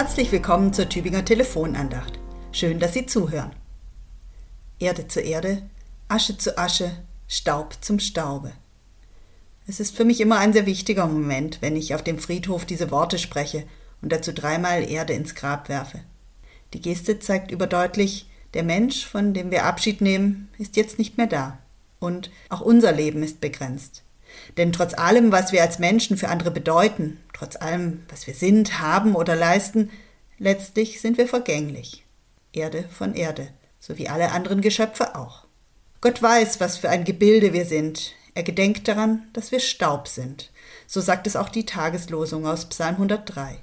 Herzlich willkommen zur Tübinger Telefonandacht. Schön, dass Sie zuhören. Erde zu Erde, Asche zu Asche, Staub zum Staube. Es ist für mich immer ein sehr wichtiger Moment, wenn ich auf dem Friedhof diese Worte spreche und dazu dreimal Erde ins Grab werfe. Die Geste zeigt überdeutlich, der Mensch, von dem wir Abschied nehmen, ist jetzt nicht mehr da. Und auch unser Leben ist begrenzt. Denn trotz allem, was wir als Menschen für andere bedeuten, trotz allem, was wir sind, haben oder leisten, letztlich sind wir vergänglich. Erde von Erde, so wie alle anderen Geschöpfe auch. Gott weiß, was für ein Gebilde wir sind. Er gedenkt daran, dass wir Staub sind. So sagt es auch die Tageslosung aus Psalm 103.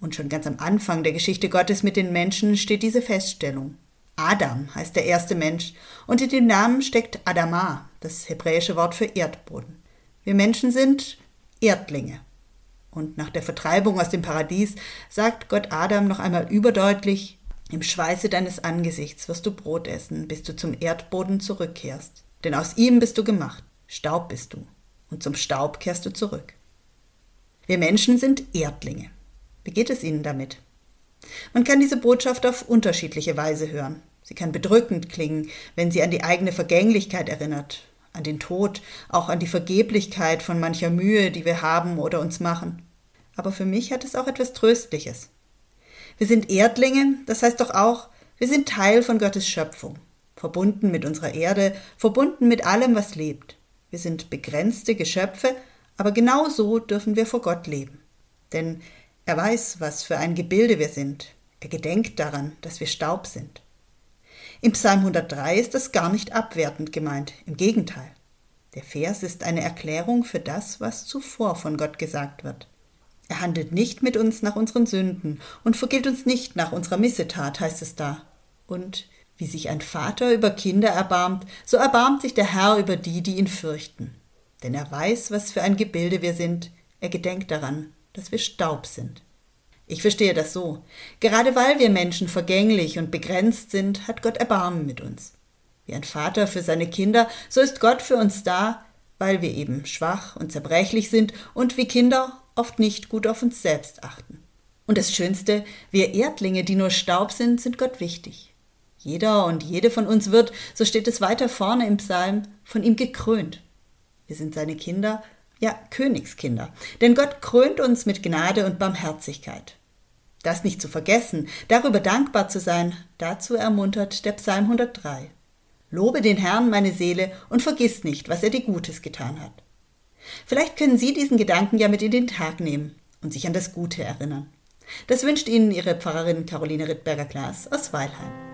Und schon ganz am Anfang der Geschichte Gottes mit den Menschen steht diese Feststellung. Adam heißt der erste Mensch und in dem Namen steckt Adama, das hebräische Wort für Erdboden. Wir Menschen sind Erdlinge. Und nach der Vertreibung aus dem Paradies sagt Gott Adam noch einmal überdeutlich, im Schweiße deines Angesichts wirst du Brot essen, bis du zum Erdboden zurückkehrst. Denn aus ihm bist du gemacht, Staub bist du, und zum Staub kehrst du zurück. Wir Menschen sind Erdlinge. Wie geht es Ihnen damit? Man kann diese Botschaft auf unterschiedliche Weise hören. Sie kann bedrückend klingen, wenn sie an die eigene Vergänglichkeit erinnert, an den Tod, auch an die Vergeblichkeit von mancher Mühe, die wir haben oder uns machen. Aber für mich hat es auch etwas Tröstliches. Wir sind Erdlinge, das heißt doch auch, wir sind Teil von Gottes Schöpfung, verbunden mit unserer Erde, verbunden mit allem, was lebt. Wir sind begrenzte Geschöpfe, aber genau so dürfen wir vor Gott leben. Denn er weiß, was für ein Gebilde wir sind. Er gedenkt daran, dass wir Staub sind. Im Psalm 103 ist das gar nicht abwertend gemeint, im Gegenteil. Der Vers ist eine Erklärung für das, was zuvor von Gott gesagt wird. Er handelt nicht mit uns nach unseren Sünden und vergilt uns nicht nach unserer Missetat, heißt es da. Und wie sich ein Vater über Kinder erbarmt, so erbarmt sich der Herr über die, die ihn fürchten. Denn er weiß, was für ein Gebilde wir sind, er gedenkt daran, dass wir Staub sind. Ich verstehe das so. Gerade weil wir Menschen vergänglich und begrenzt sind, hat Gott Erbarmen mit uns. Wie ein Vater für seine Kinder, so ist Gott für uns da, weil wir eben schwach und zerbrechlich sind und wie Kinder oft nicht gut auf uns selbst achten. Und das Schönste, wir Erdlinge, die nur Staub sind, sind Gott wichtig. Jeder und jede von uns wird, so steht es weiter vorne im Psalm, von ihm gekrönt. Wir sind seine Kinder, ja Königskinder, denn Gott krönt uns mit Gnade und Barmherzigkeit. Das nicht zu vergessen, darüber dankbar zu sein, dazu ermuntert der Psalm 103. Lobe den Herrn, meine Seele, und vergiss nicht, was er dir Gutes getan hat. Vielleicht können Sie diesen Gedanken ja mit in den Tag nehmen und sich an das Gute erinnern. Das wünscht Ihnen Ihre Pfarrerin Caroline Rittberger-Klaas aus Weilheim.